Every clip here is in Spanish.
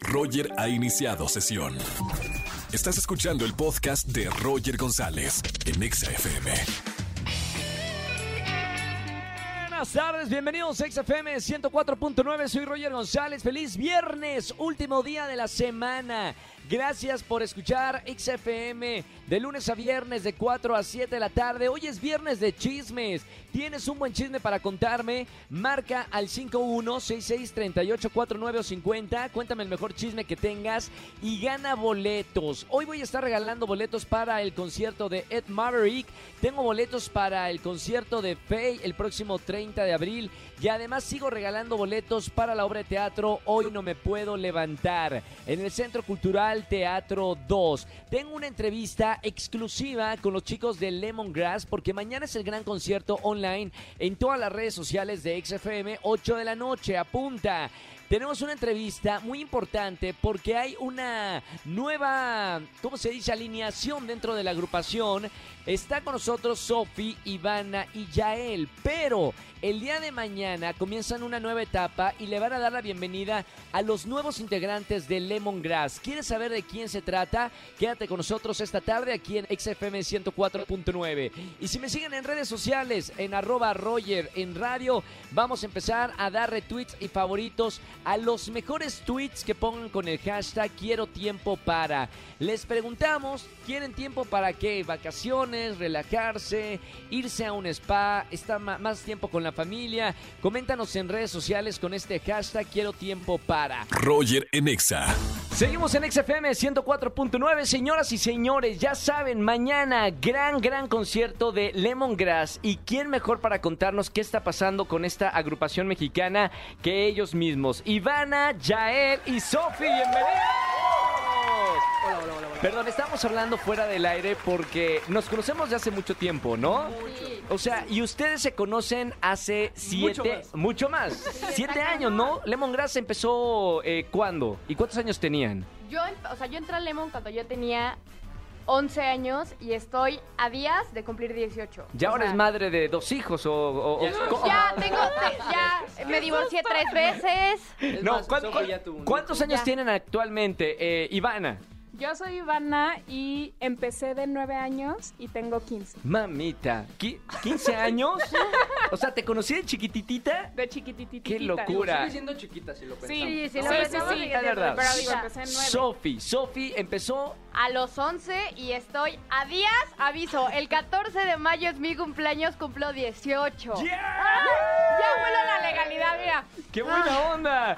Roger ha iniciado sesión. Estás escuchando el podcast de Roger González en Exa FM. Buenas tardes, bienvenidos a XFM 104.9, soy Roger González, feliz viernes, último día de la semana. Gracias por escuchar XFM de lunes a viernes de 4 a 7 de la tarde. Hoy es viernes de chismes. ¿Tienes un buen chisme para contarme? Marca al 51663849 o 50. Cuéntame el mejor chisme que tengas y gana boletos. Hoy voy a estar regalando boletos para el concierto de Ed Maverick. Tengo boletos para el concierto de Faye el próximo 30 de abril. Y además sigo regalando boletos para la obra de teatro Hoy no me puedo levantar en el Centro Cultural Teatro 2. Tengo una entrevista exclusiva con los chicos de Lemongrass porque mañana es el gran concierto online en todas las redes sociales de XFM 8 de la noche. Apunta. Tenemos una entrevista muy importante porque hay una nueva, ¿cómo se dice?, alineación dentro de la agrupación. Está con nosotros Sofi, Ivana y Yael, pero el día de mañana comienzan una nueva etapa y le van a dar la bienvenida a los nuevos integrantes de Lemongrass. ¿Quieres saber de quién se trata? Quédate con nosotros esta tarde aquí en XFM 104.9. Y si me siguen en redes sociales, en arroba Roger en radio, vamos a empezar a dar retweets y favoritos a los mejores tweets que pongan con el hashtag quiero tiempo para. Les preguntamos, ¿quieren tiempo para qué? Vacaciones, relajarse, irse a un spa, estar más tiempo con la familia. Coméntanos en redes sociales con este hashtag quiero tiempo para. Roger en Exa. Seguimos en XFM 104.9, señoras y señores, ya saben, mañana gran, gran concierto de Lemongrass. ¿Y quién mejor para contarnos qué está pasando con esta agrupación mexicana que ellos mismos? Ivana, Jael y Sofi, bienvenidos. Hola, hola, hola, hola. Perdón, estamos hablando fuera del aire porque nos conocemos de hace mucho tiempo, ¿no? O sea, y ustedes se conocen hace siete, Mucho más. siete años, ¿no? Lemongrass empezó eh, ¿cuándo? ¿Y cuántos años tenían? Yo, o sea, yo entré a Lemon cuando yo tenía 11 años y estoy a días de cumplir 18. Ya O ahora sea, es madre de dos hijos o... o- o- Ya. Ya tengo, te- ya me divorcié tres veces. Es No, más, ¿cuán- Sofi cuán- ya tuvo un ¿cuántos años Ya. tienen actualmente, eh, Ivana? Yo soy Ivana y empecé de 9 años y tengo 15. Mamita, ¿qui- ¿15 años? O sea, ¿te conocí de chiquititita? De chiquitititita. Qué locura. Sigue siendo chiquita si lo pensamos. Sí, sí, Sí, lo sí, pensamos, sí, es siendo verdad. Pero digo, empecé en 9. Sofi, Sofi empezó... A los 11 y estoy a días, aviso, el 14 de mayo es mi cumpleaños, cumplo 18. ¡Yeah! Ya vuelo a la legalidad, mira. ¡Qué buena onda!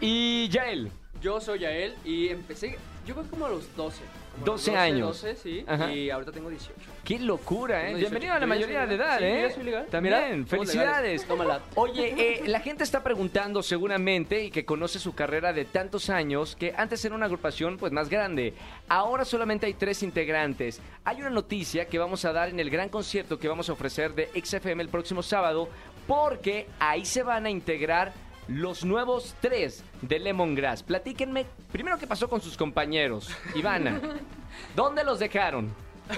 Y Yael, Yo soy Yael y empecé, yo creo como a los 12. como a los 12 años. 12, sí. Ajá. Y ahorita tengo 18. qué locura, ¿eh? Bienvenido a la 18. mayoría de ¿Yo ya edad? ¿eh? Sí, yo soy legal. También, felicidades. Tómala. Oye, eh, la gente está preguntando seguramente y que conoce su carrera de tantos años que antes era una agrupación pues más grande. Ahora solamente hay tres integrantes. Hay una noticia que vamos a dar en el gran concierto que vamos a ofrecer de XFM el próximo sábado porque ahí se van a integrar los nuevos tres de Lemongrass. Platíquenme primero qué pasó con sus compañeros. Ivana, ¿dónde los dejaron?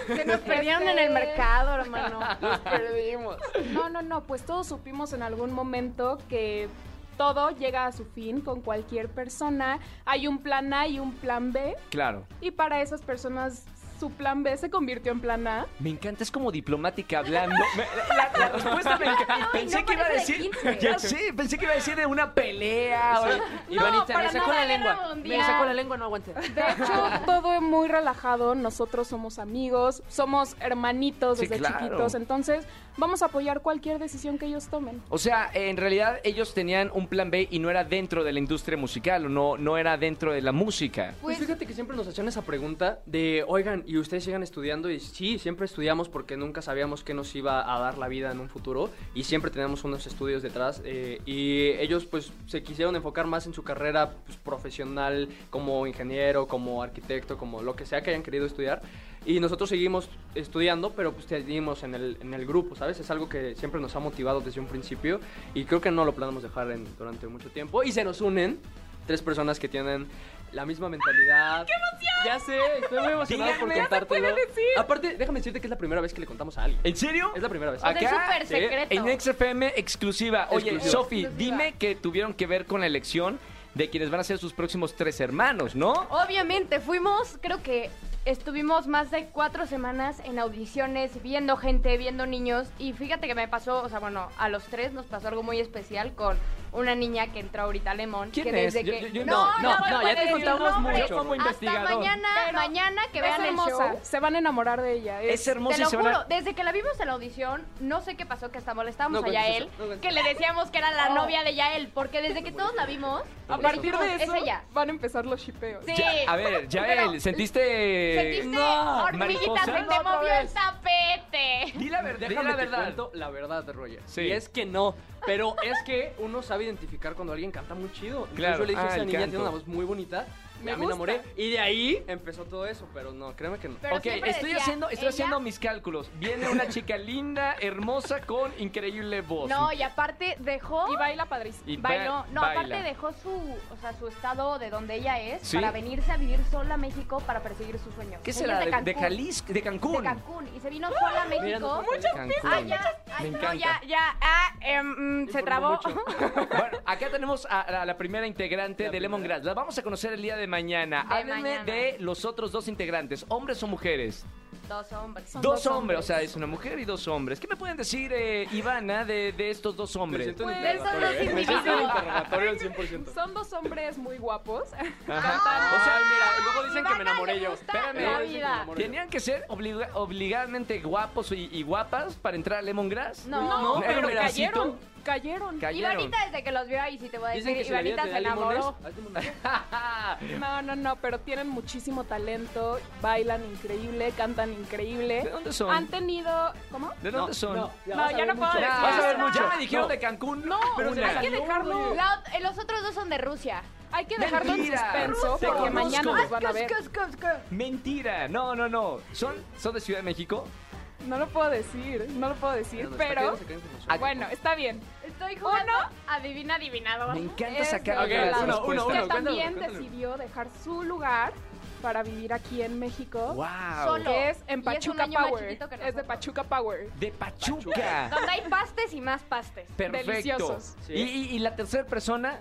Se nos perdieron en el mercado, hermano. Nos perdimos. No, no, no, pues todos supimos en algún momento que todo llega a su fin con cualquier persona. Hay un plan A y un plan B. Claro. Y para esas personas su plan B se convirtió en plan A. Me encanta, es como diplomática hablando. La, la respuesta me encanta. Pensé no que iba a de decir. 15. Ya sé, pensé que iba a decir de una pelea. o- Ivanita, para me sacó la lengua. Me sacó la lengua, no aguanté. De hecho, todo es muy relajado. Nosotros somos amigos, somos hermanitos Sí, desde claro. chiquitos. Entonces, vamos a apoyar cualquier decisión que ellos tomen. O sea, en realidad ellos tenían un plan B y no era dentro de la industria musical, o no, no era dentro de la música. Pues, Pues- fíjate que siempre nos hacían esa pregunta de, oigan, ¿y ustedes sigan estudiando? Y sí, siempre estudiamos porque nunca sabíamos qué nos iba a dar la vida en un futuro y siempre teníamos unos estudios detrás eh, y ellos pues se quisieron enfocar más en su carrera pues, profesional como ingeniero, como arquitecto, como lo que sea que hayan querido estudiar y nosotros seguimos estudiando, pero pues seguimos en el, en el grupo, ¿sabes? Es algo que siempre nos ha motivado desde un principio y creo que no lo planeamos dejar en- durante mucho tiempo y se nos unen tres personas que tienen la misma mentalidad. ¡Qué emoción! Ya sé, estoy muy emocionado por contártelo. Aparte, déjame decirte que es la primera vez que le contamos a alguien. ¿En serio? Es la primera vez. Es súper secreto. En XFM exclusiva. Oye, Exclusiva. Sofi, dime que tuvieron que ver con la elección de quienes van a ser sus próximos tres hermanos, ¿no? Obviamente, fuimos, creo que estuvimos más de cuatro semanas en audiciones, viendo gente, viendo niños. Y fíjate que me pasó, o sea, bueno, a los tres nos pasó algo muy especial con una niña que entró ahorita a Lemon. ¿Quién que es? desde Yo- que... yo- yo no, no, no, ya te puedes decir contamos nombre. mucho como Hasta investigador. mañana, Pero mañana que vean es el hermosa. show. Se van a enamorar de ella. Es Es, hermosa Te y lo se van a- juro, desde que la vimos en la audición, no sé qué pasó, que hasta molestábamos No a cuentes Yael, eso, no cuentes que le decíamos que era la Oh. novia de Yael, porque desde que todos la vimos, a partir de eso es ella. van a empezar los shipeos. Sí. Ya- a ver, Pero- Yael, ¿sentiste...? ¿Sentiste? No, Hormiguita, se te movió el tapete. Di la verdad, di Déjame la verdad. cuento la verdad, Roger. Sí. Y es que no. Pero es que uno sabe identificar cuando alguien canta muy chido. Claro. Yo le dije Ah, a esa niña, tiene una voz muy bonita. Me ya me enamoré. Y de ahí empezó todo eso. Pero no, créeme que no. Pero ok, estoy decía, haciendo, estoy ella- haciendo mis cálculos. Viene una chica linda, hermosa, con increíble voz. No, y aparte dejó... Y baila padrísimo. Y Bailó, ba- no, baila. aparte dejó su, o sea, su estado de donde ella es ¿Sí? para venirse a vivir sola a México para perseguir sus sueños. ¿Qué será? es ¿De, de Cancún, Jalisco? ¿De Cancún? De Cancún. Y se vino sola a Mira, México. Cancún. Ah, ya, ay, Me no, encanta. ya, ya, ah, em, mm, se trabó. Bueno, acá tenemos a, a la primera integrante La de primera. Lemongrass. La vamos a conocer el día de mañana. De Háblenme mañana. de los otros dos integrantes, hombres o mujeres. Dos hombres. Son dos dos hombres, hombres. o sea, es una mujer y dos hombres. ¿Qué me pueden decir, eh, Ivana, de, de estos dos Me hombres? Pues, interrogatorio, ¿eh? Me siento en individuos. interrogatorio al 100%. Son dos hombres muy guapos. Ajá. O sea, mira, luego dicen que me enamoré yo. Espérame. me. ¿Tenían que ser obliga- obligadamente guapos y, y guapas para entrar a Lemongrass? No, No, No, pero un requisito. cayeron. Cayeron. Cayeron. Ivanita desde que los vio ahí, sí te voy a Dicen decir, que Ivanita se enamoró. No, no, no, pero tienen muchísimo talento, bailan increíble, cantan increíble. ¿De dónde son? Han tenido, ¿cómo? ¿De dónde No, son? no, ya no puedo decir. Vas a ver mucho. Ya me dijeron No. de Cancún. No, pero una. hay que dejarlo. La eh, los otros dos son de Rusia. Hay que dejarlo en suspenso Te porque conozco. mañana los van a ver. Mentira. No, no, no. ¿Son, ¿Son de Ciudad de México? No lo puedo decir, no lo puedo decir, pero bueno, está bien. Estoy jugando adivina adivinador. Me encanta Es sacar de las uno, uno, respuestas. uno. que cuéntalo, también cuéntalo. decidió dejar su lugar para vivir aquí en México. Wow. Solo. Que es en es Pachuca más Power. Es de. Pachuca Power. De Pachuca. Donde hay pastes y más pastes. Perfecto. Deliciosos. Sí. Y, y- la tercera persona,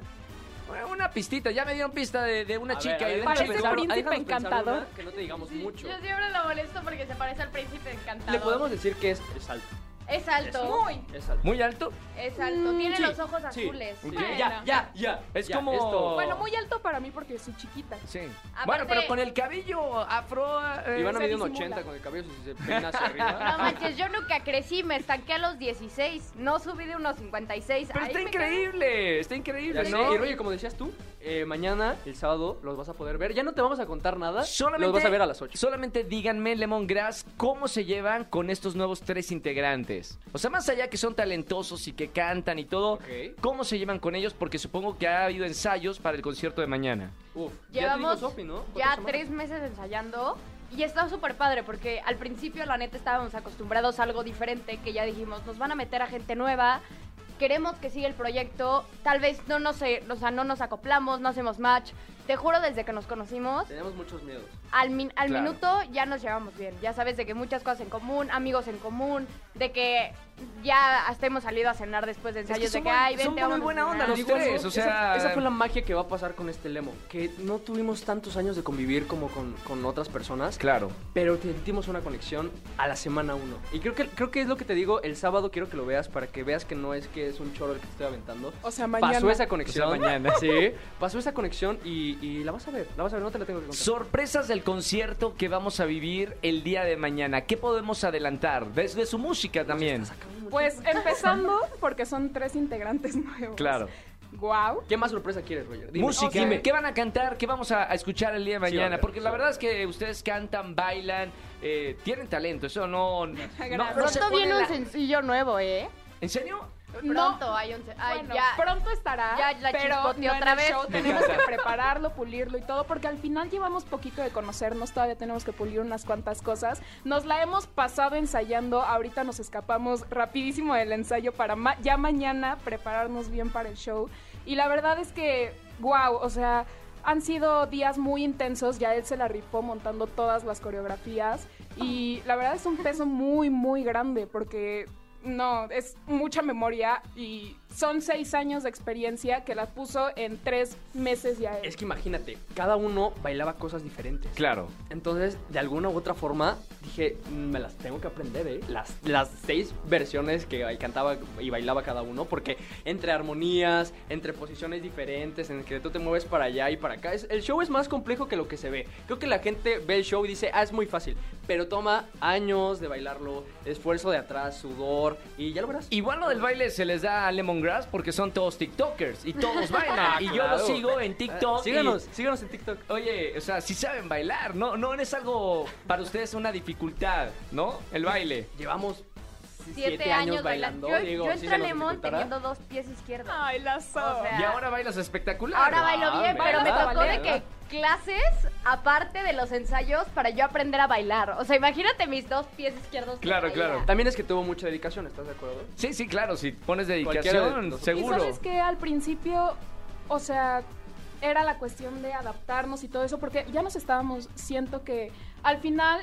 bueno, una pistita. Ya me dieron pista de, de una A chica. ver, y de Parece pensar- príncipe encantador. una Que no te digamos mucho. Yo siempre lo molesto porque se parece al príncipe encantador. Le podemos decir que es, es alto. Es alto. Muy. Es alto. Muy alto. Es alto. Mm, Tiene sí, los ojos sí. azules. Bueno. Ya, ya, ya. Es Ya, como- esto- Bueno, muy alto para mí porque soy chiquita. Sí. Aparte- bueno, pero con el cabello afro. eh, Ivana se mide un disimula. 80 con el cabello si se peina hacia No arriba. manches, yo nunca crecí, me estanqué a los 16. No subí de unos 56. Pero Ahí está increíble. Está increíble, Ya sé, ¿no? Y Roger, como decías tú, eh, mañana, el sábado, los vas a poder ver. Ya no te vamos a contar nada. Solamente, los vas a ver a las 8. Solamente díganme, Lemongrass, cómo se llevan con estos nuevos tres integrantes. O sea, más allá que son talentosos y que cantan y todo. ¿cómo se llevan con ellos? Porque supongo que ha habido ensayos para el concierto de mañana. Uf, Llevamos ya ya tres meses ensayando y está súper padre porque al principio la neta estábamos acostumbrados a algo diferente que ya dijimos, nos van a meter a gente nueva, queremos que siga el proyecto, tal vez no nos, eh, o sea, no nos acoplamos, no hacemos match. Te juro, desde que nos conocimos, Tenemos muchos miedos. al, min- al Claro. minuto ya nos llevamos bien. Ya sabes de que muchas cosas en común, amigos en común, de que ya hasta hemos salido a cenar después de ensayos, de son que, muy- ay, son vente, muy vamos a buena onda cenar". los tres, o sea- Esa, esa fue la magia que va a pasar con este Lemon. Que no tuvimos tantos años de convivir como con, con otras personas. Claro. Pero sentimos una conexión a la semana uno. Y creo que, creo que es lo que te digo, el sábado quiero que lo veas para que veas que no es que es un choro el que te estoy aventando. O sea, mañana. Pasó esa conexión. O sea, mañana. Sí, pasó esa conexión y, y la vas a ver, la vas a ver, no te la tengo que contar. Sorpresas del concierto que vamos a vivir el día de mañana. ¿Qué podemos adelantar? Desde su música también. Pues empezando, porque son tres integrantes nuevos. Claro. Wow. ¿Qué más sorpresa quieres, Roger? Dime. Música. Dime. ¿Qué van a cantar? ¿Qué vamos a, a escuchar el día de Sí, mañana? Porque sí la verdad es que ustedes cantan, bailan, eh, tienen talento. Eso no. no, no Pronto viene un sencillo nuevo, ¿eh? ¿En serio? Pronto hay un... Ay, Bueno, ya. pronto estará, Ya la pero no otra en el vez. show. Tenemos que prepararlo, pulirlo y todo, porque al final llevamos poquito de conocernos, todavía tenemos que pulir unas cuantas cosas. Nos la hemos pasado ensayando, ahorita nos escapamos rapidísimo del ensayo para ma- ya mañana prepararnos bien para el show. Y la verdad es que, wow, o sea, han sido días muy intensos, ya él se la rifó montando todas las coreografías y la verdad es un peso muy, muy grande porque no, es mucha memoria y son seis años de experiencia que la puso en tres meses ya. Es que imagínate, cada uno bailaba cosas diferentes. Claro. Entonces, de alguna u otra forma, dije, "Mm, me las tengo que aprender, ¿eh? Las, las seis versiones que cantaba y bailaba cada uno, porque entre armonías, entre posiciones diferentes, en el que tú te mueves para allá y para acá, es- el show es más complejo que lo que se ve. Creo que la gente ve el show y dice, ah, es muy fácil, pero toma años de bailarlo, esfuerzo de atrás, sudor, y ya lo verás. Igual lo del baile se les da a Lemongrass porque son todos TikTokers y todos bailan. y yo Claro. lo sigo en TikTok. Ah, síganos, síganos en TikTok. oye, o sea, si saben bailar, no, no es algo para ustedes una dificultad, ¿no? El baile. Llevamos Siete, años bailando. Yo, Diego, yo ¿sí Lemon dificultará? teniendo dos pies izquierdos. Ay, la so. O sea, Y ahora bailas espectacular. Ahora bailo Ah, bien, pero me tocó de que clases aparte de los ensayos para yo aprender a bailar. O sea, imagínate mis dos pies izquierdos. Claro, claro. También es que tuvo mucha dedicación, ¿estás de acuerdo? Sí, sí, claro, si pones de dedicación, nosotros. Y seguro. sabes que al principio, o sea, era la cuestión de adaptarnos y todo eso, porque ya nos estábamos, siento que al final,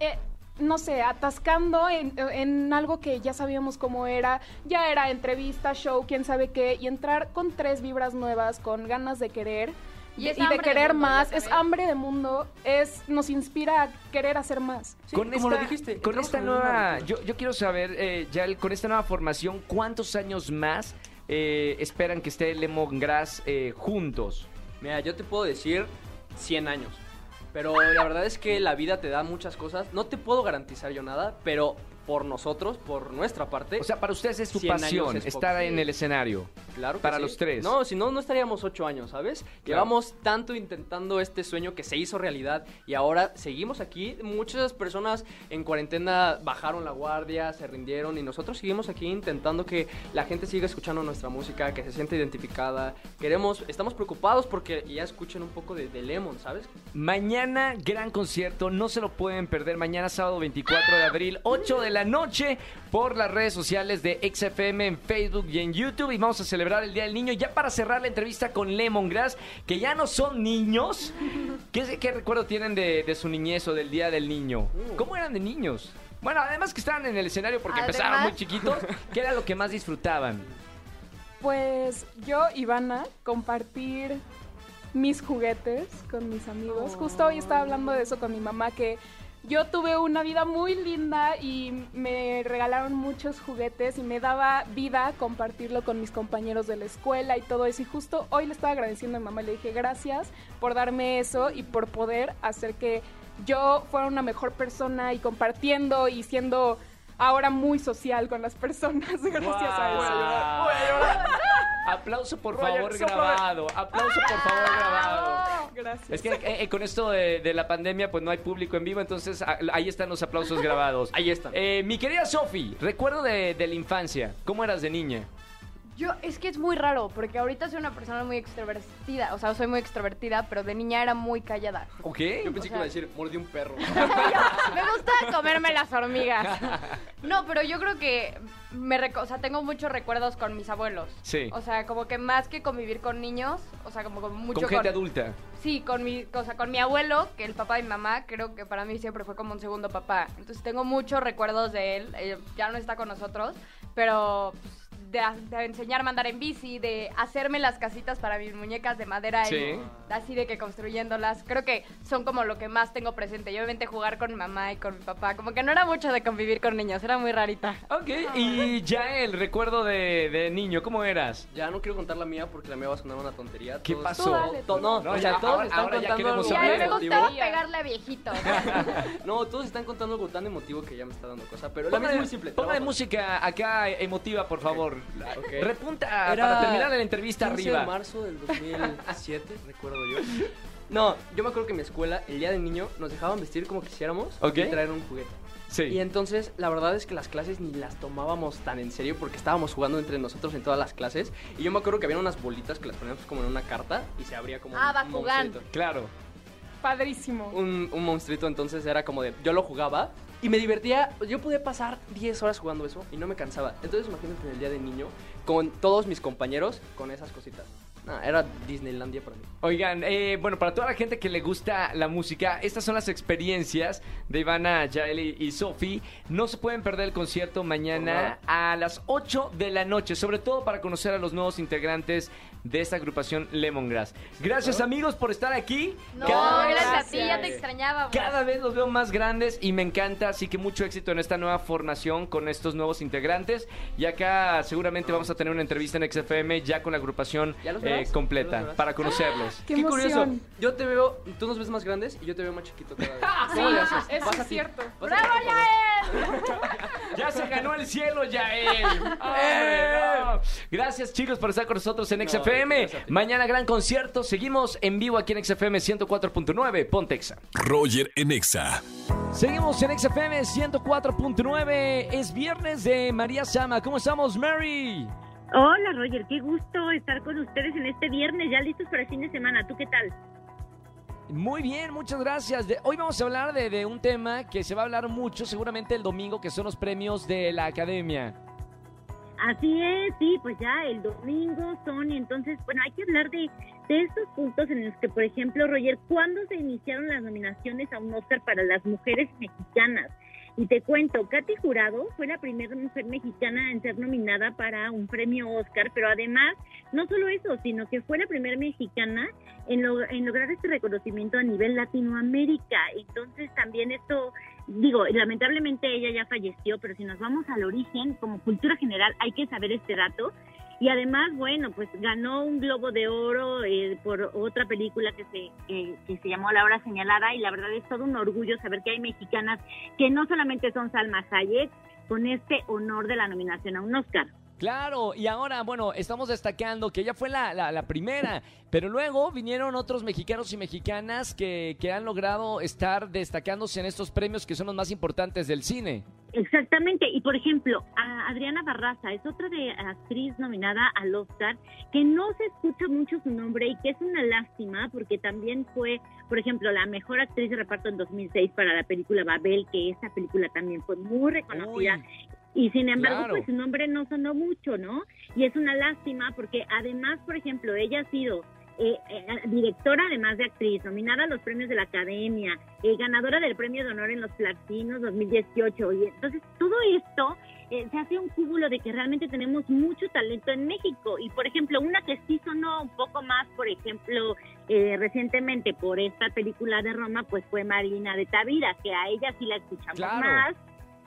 eh, no sé, atascando en, en algo que ya sabíamos cómo era, ya era entrevista, show, quién sabe qué, y entrar con tres vibras nuevas, con ganas de querer. Y es de hambre de querer mundo, ya más, es hambre de mundo, es nos inspira a querer hacer más. Sí, con como esta, lo dijiste, con esta nueva, yo, yo quiero saber, eh, Yael, con esta nueva formación, ¿cuántos años más eh, esperan que esté Lemongrass eh, juntos? Mira, yo te puedo decir 100 años. Pero la verdad es que la vida te da muchas cosas. No te puedo garantizar yo nada, pero por nosotros, por nuestra parte. O sea, para ustedes es tu 100 años pasión es estar en el escenario. Claro que para sí. los tres. No, si no, no estaríamos 8 años, ¿sabes? Llevamos tanto intentando este sueño que se hizo realidad y ahora seguimos aquí. Muchas personas en cuarentena bajaron la guardia, se rindieron y nosotros seguimos aquí intentando que la gente siga escuchando nuestra música, que se sienta identificada. Queremos, estamos preocupados porque ya escuchen un poco de, de Lemon, ¿sabes? Mañana, gran concierto, no se lo pueden perder. Mañana, sábado 24 de abril, 8 de la noche, por las redes sociales de XFM en Facebook y en YouTube. Y vamos a celebrar el Día del Niño. Ya para cerrar la entrevista con Lemongrass, que ya no son niños. ¿Qué, qué recuerdo tienen de, de su niñez o del Día del Niño? Uh. ¿Cómo eran de niños? Bueno, además que estaban en el escenario porque Además- empezaron muy chiquitos. ¿Qué era lo que más disfrutaban? Pues yo, Ivana, compartir mis juguetes con mis amigos. Justo hoy estaba hablando de eso con mi mamá, que yo tuve una vida muy linda y me regalaron muchos juguetes y me daba vida compartirlo con mis compañeros de la escuela y todo eso. Y justo hoy le estaba agradeciendo a mi mamá, le dije gracias por darme eso y por poder hacer que yo fuera una mejor persona y compartiendo y siendo ahora muy social con las personas gracias a eso. Aplauso por Roger, favor sopla. grabado. Aplauso por favor grabado. Gracias. Es que eh, eh, con esto de, de la pandemia, pues no hay público en vivo, entonces a- ahí están los aplausos grabados. Ahí están. Eh, mi querida Sofi, recuerdo de, de la infancia. ¿Cómo eras de niña? Yo, es que es muy raro, porque ahorita soy una persona muy extrovertida. O sea, soy muy extrovertida, pero de niña era muy callada. ¿Ok? Yo pensé O que sea- iba a decir, mordí un perro. me gusta comerme las hormigas. No, pero yo creo que me o sea, tengo muchos recuerdos con mis abuelos. Sí. O sea, como que más que convivir con niños, o sea, como con mucho Con gente adulta. Sí, con mi, o sea, con mi abuelo, que el papá de mi mamá, creo que para mí siempre fue como un segundo papá. Entonces tengo muchos recuerdos de él. eh, ya no está con nosotros, pero pues, de, de enseñarme a andar en bici, de hacerme las casitas para mis muñecas de madera, Sí. así de que construyéndolas. Creo que son como lo que más tengo presente. Y obviamente jugar con mi mamá y con mi papá. Como que no era mucho de convivir con niños, era muy rarita. Ok, y ya el recuerdo de, de niño, ¿cómo eras? Ya no quiero contar la mía porque la mía va a sonar una tontería. ¿Qué Todos- pasó? Dale, no, No, o ya, sea, todos ahora- están ahora ya contando algo me gustaba pegarle a viejitos. No, todos están contando algo tan emotivo que ya me está dando cosa. Pero la mía es muy simple. trabajo. música acá emotiva, por favor. Ok. Repunta Era para terminar la entrevista 15 arriba. de marzo del 2007, recuerdo yo. No, yo me acuerdo que en mi escuela, el día del niño, nos dejaban vestir como quisiéramos Ok. y traer un juguete. Sí. Y entonces, la verdad es que las clases ni las tomábamos tan en serio porque estábamos jugando entre nosotros en todas las clases. Y yo me acuerdo que había unas bolitas que las poníamos como en una carta y se abría como Ah, un, un Bakugan. monstruito. Claro. Padrísimo. Un, un monstruito, entonces era como de. Yo lo jugaba y me divertía. Yo podía pasar 10 horas jugando eso y no me cansaba. Entonces, imagínate en el día de niño con todos mis compañeros con esas cositas. No, era Disneylandia para mí. Oigan, eh, bueno, para toda la gente que le gusta la música, estas son las experiencias de Ivana, Yael y, y Sofi. No se pueden perder el concierto mañana a las 8 de la noche, sobre todo para conocer a los nuevos integrantes de esta agrupación Lemongrass. Gracias amigos por estar aquí. No, Cada vez- gracias a ti, ya te extrañaba. Cada vez los veo más grandes y me encanta, así que mucho éxito en esta nueva formación con estos nuevos integrantes. Y acá seguramente vamos a tener una entrevista en XFM ya con la agrupación ¿Ya los eh, completa para conocerlos. ¡Qué, Qué curioso. Yo te veo, tú nos ves más grandes y yo te veo más chiquito cada vez. Sí, ¿Cómo le haces? eso Vas es a cierto. ¡Bravo. Yael! Ya se ganó el cielo, Yael. ¡Eh! Gracias chicos por estar con nosotros en XFM. Mañana gran concierto. Seguimos en vivo aquí en XFM 104.9 Pontexa. Roger en Exa. Seguimos en XFM 104.9. Es viernes de María Sama. ¿Cómo estamos, Mary? Hola Roger, qué gusto estar con ustedes en este viernes, ya listos para el fin de semana. ¿Tú qué tal? Muy bien, muchas gracias. De- hoy vamos a hablar de, de un tema que se va a hablar mucho seguramente el domingo, que son los premios de la academia. Así es, sí, pues ya el domingo son entonces, bueno, hay que hablar de, de estos puntos en los que, por ejemplo, Roger, ¿cuándo se iniciaron las nominaciones a un Oscar para las mujeres mexicanas? Y te cuento, Katy Jurado fue la primera mujer mexicana en ser nominada para un premio Oscar, pero además, no solo eso, sino que fue la primera mexicana en, lo- en lograr este reconocimiento a nivel Latinoamérica. Entonces también esto, digo, lamentablemente ella ya falleció, pero si nos vamos al origen, como cultura general, hay que saber este dato. Y además, bueno, pues ganó un Globo de Oro eh, por otra película que se, que, que se llamó La Hora Señalada y la verdad es todo un orgullo saber que hay mexicanas que no solamente son Salma Hayek con este honor de la nominación a un Oscar. Claro, y ahora, bueno, estamos destacando que ella fue la, la- la primera, pero luego vinieron otros mexicanos y mexicanas que, que han logrado estar destacándose en estos premios que son los más importantes del cine. Exactamente, y por ejemplo, a Adriana Barraza es otra de actriz nominada al Oscar que no se escucha mucho su nombre y que es una lástima porque también fue, por ejemplo, la mejor actriz de reparto en 2006 para la película Babel, que esa película también fue muy reconocida. Y sin embargo, claro. pues su nombre no sonó mucho, ¿no? Y es una lástima porque además, por ejemplo, ella ha sido eh, eh, directora además de actriz, nominada a los premios de la Academia, eh, ganadora del premio de honor en los Platinos 2018. Y entonces todo esto eh, se hace un cúmulo de que realmente tenemos mucho talento en México. Y por ejemplo, una que sí sonó un poco más, por ejemplo, eh, recientemente por esta película de Roma, pues fue Marina de Tavira, que a ella sí la escuchamos Claro. más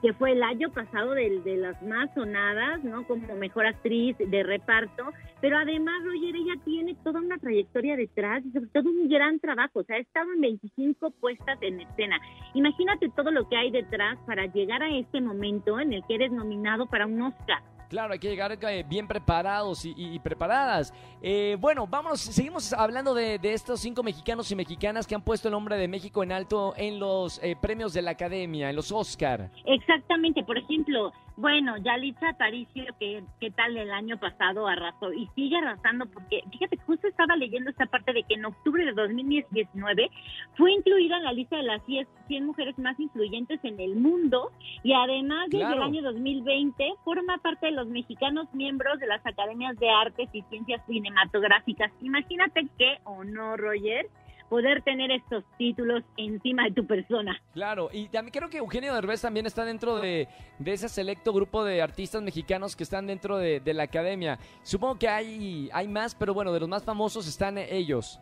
que fue el año pasado de, de las más sonadas, ¿no? Como mejor actriz de reparto, pero además, Roger, ella tiene toda una trayectoria detrás y sobre todo un gran trabajo, o sea, ha estado en 25 puestas en escena. Imagínate todo lo que hay detrás para llegar a este momento en el que eres nominado para un Oscar. Claro, hay que llegar eh, bien preparados y, y- y preparadas. Eh, bueno, vámonos, seguimos hablando de, de estos cinco mexicanos y mexicanas que han puesto el nombre de México en alto en los eh, premios de la academia, en los Oscar. Exactamente, por ejemplo, bueno, Yalitza Aparicio, que, que tal el año pasado arrasó y sigue arrasando porque, fíjate, justo estaba leyendo esta parte de que en octubre de 2019 fue incluida en la lista de las 10, 100 mujeres más influyentes en el mundo y además desde el año 2020 forma parte de los mexicanos miembros de las academias de artes y ciencias cinematográficas. Imagínate qué honor, Roger, poder tener estos títulos encima de tu persona. Claro, y también creo que Eugenio Derbez también está dentro de, de ese selecto grupo de artistas mexicanos que están dentro de, de la academia. Supongo que hay, hay más, pero bueno, de los más famosos están ellos.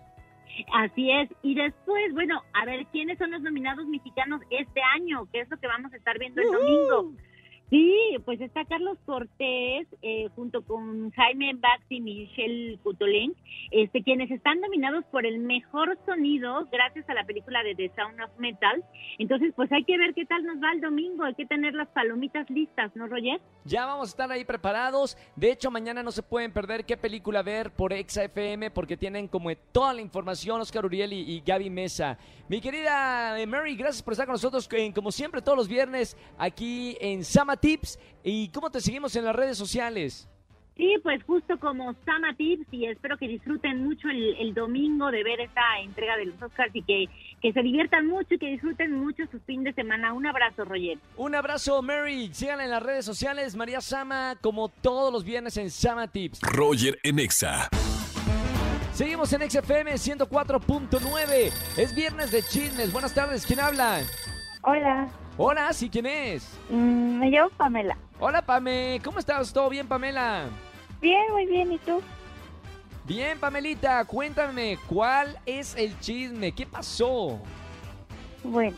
Así es. Y después, bueno, a ver, ¿quiénes son los nominados mexicanos este año? ¿Qué es lo que vamos a estar viendo el domingo? Sí, pues está Carlos Cortés eh, junto con Jaime Bax y Michelle Cutolén, este, quienes están nominados por el mejor sonido gracias a la película de The Sound of Metal. Entonces, pues hay que ver qué tal nos va el domingo. Hay que tener las palomitas listas, ¿no, Roger? Ya vamos a estar ahí preparados. De hecho, mañana no se pueden perder qué película ver por Exa FM porque tienen como toda la información Oscar Uriel y, y Gaby Mesa. Mi querida eh, Mary, gracias por estar con nosotros eh, como siempre todos los viernes aquí en Sama Tips. ¿Y cómo te seguimos en las redes sociales? Sí, pues justo como Sama Tips y espero que disfruten mucho el, el domingo de ver esta entrega de los Oscars y que, que se diviertan mucho y que disfruten mucho su fin de semana. Un abrazo, Roger. Un abrazo, Mary. Síganla en las redes sociales. María Sama, como todos los viernes en Sama Tips. Roger en Exa. Seguimos en XFM 104.9. Es viernes de chismes. Buenas tardes, ¿quién habla? Hola, Hola, ¿sí quién es? mm, me llamo Pamela. Hola, Pame. ¿Cómo estás? ¿Todo bien, Pamela? Bien, muy bien, ¿y tú? Bien, Pamelita, cuéntame, ¿cuál es el chisme? ¿Qué pasó? Bueno,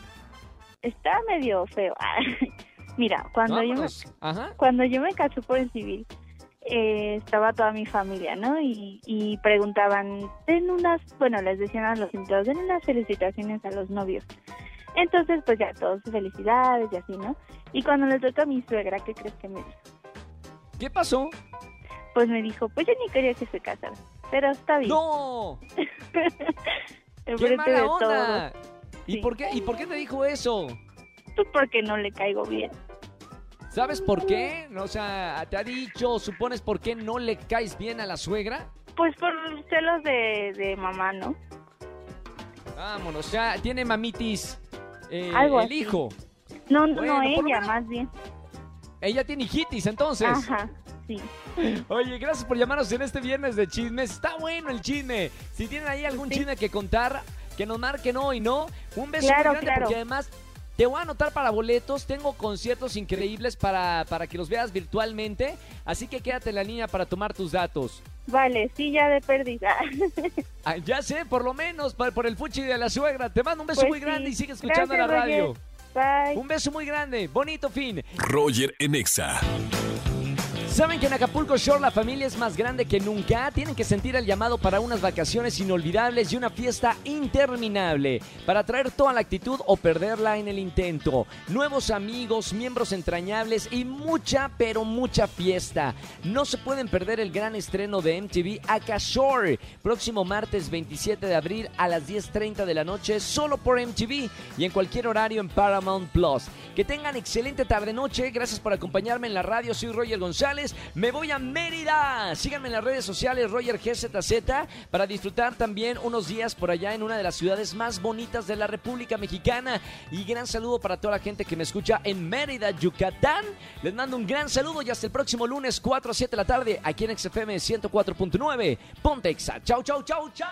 está medio feo. Mira, cuando yo, me. Ajá. cuando yo me casé por el civil, eh, estaba toda mi familia, ¿no? Y, y preguntaban, den unas, bueno, les decían a los invitados, den unas felicitaciones a los novios. Entonces, pues ya, todos felicidades y así, ¿no? Y cuando le toca a mi suegra, ¿qué crees que me dijo? ¿Qué pasó? Pues me dijo, pues yo ni quería que se casara, pero está bien. ¡No! ¡Qué mala onda! ¿Y Sí. por qué, ¿Y por qué te dijo eso? Pues porque no le caigo bien. ¿Sabes por qué? O sea, ¿te ha dicho, supones por qué no le caes bien a la suegra? Pues por celos de, de mamá, ¿no? Vámonos, sea, tiene mamitis eh, Algo el así. hijo. No, no, Bueno, no ella, más bien. Ella tiene hijitis, entonces. Ajá, sí. Oye, gracias por llamarnos en este viernes de chismes. Está bueno el chisme. Si tienen ahí algún Sí. chisme que contar, que nos marquen hoy, ¿no? Un beso Claro, muy grande claro. porque además te voy a anotar para boletos. Tengo conciertos increíbles para, para que los veas virtualmente. Así que quédate en la línea para tomar tus datos. Vale, sí, ya de pérdida. Ah, ya sé, por lo menos por el fuchi de la suegra. Te mando un beso Pues muy sí. grande y sigue escuchando Gracias, la radio. Roger. Bye. Un beso muy grande. Bonito fin. Roger en Exa. ¿Saben que en Acapulco Shore la familia es más grande que nunca? Tienen que sentir el llamado para unas vacaciones inolvidables y una fiesta interminable. Para traer toda la actitud o perderla en el intento. Nuevos amigos, miembros entrañables y mucha, pero mucha fiesta. No se pueden perder el gran estreno de MTV Aka Shore. Próximo martes 27 de abril a las 10.30 de la noche solo por MTV y en cualquier horario en Paramount Plus. Que tengan excelente tarde-noche. Gracias por acompañarme en la radio. Soy Roger González. Me voy a Mérida. Síganme en las redes sociales Roger GZZ para disfrutar también unos días por allá en una de las ciudades más bonitas de la República Mexicana. Y gran saludo para toda la gente que me escucha en Mérida, Yucatán. Les mando un gran saludo y hasta el próximo lunes 4 a 7 de la tarde aquí en XFM 104.9. Ponte Exa. Chau, chau, chau, chau.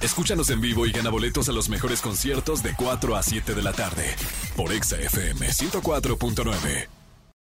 Escúchanos en vivo y gana boletos a los mejores conciertos de 4 a 7 de la tarde por Exa FM 104.9.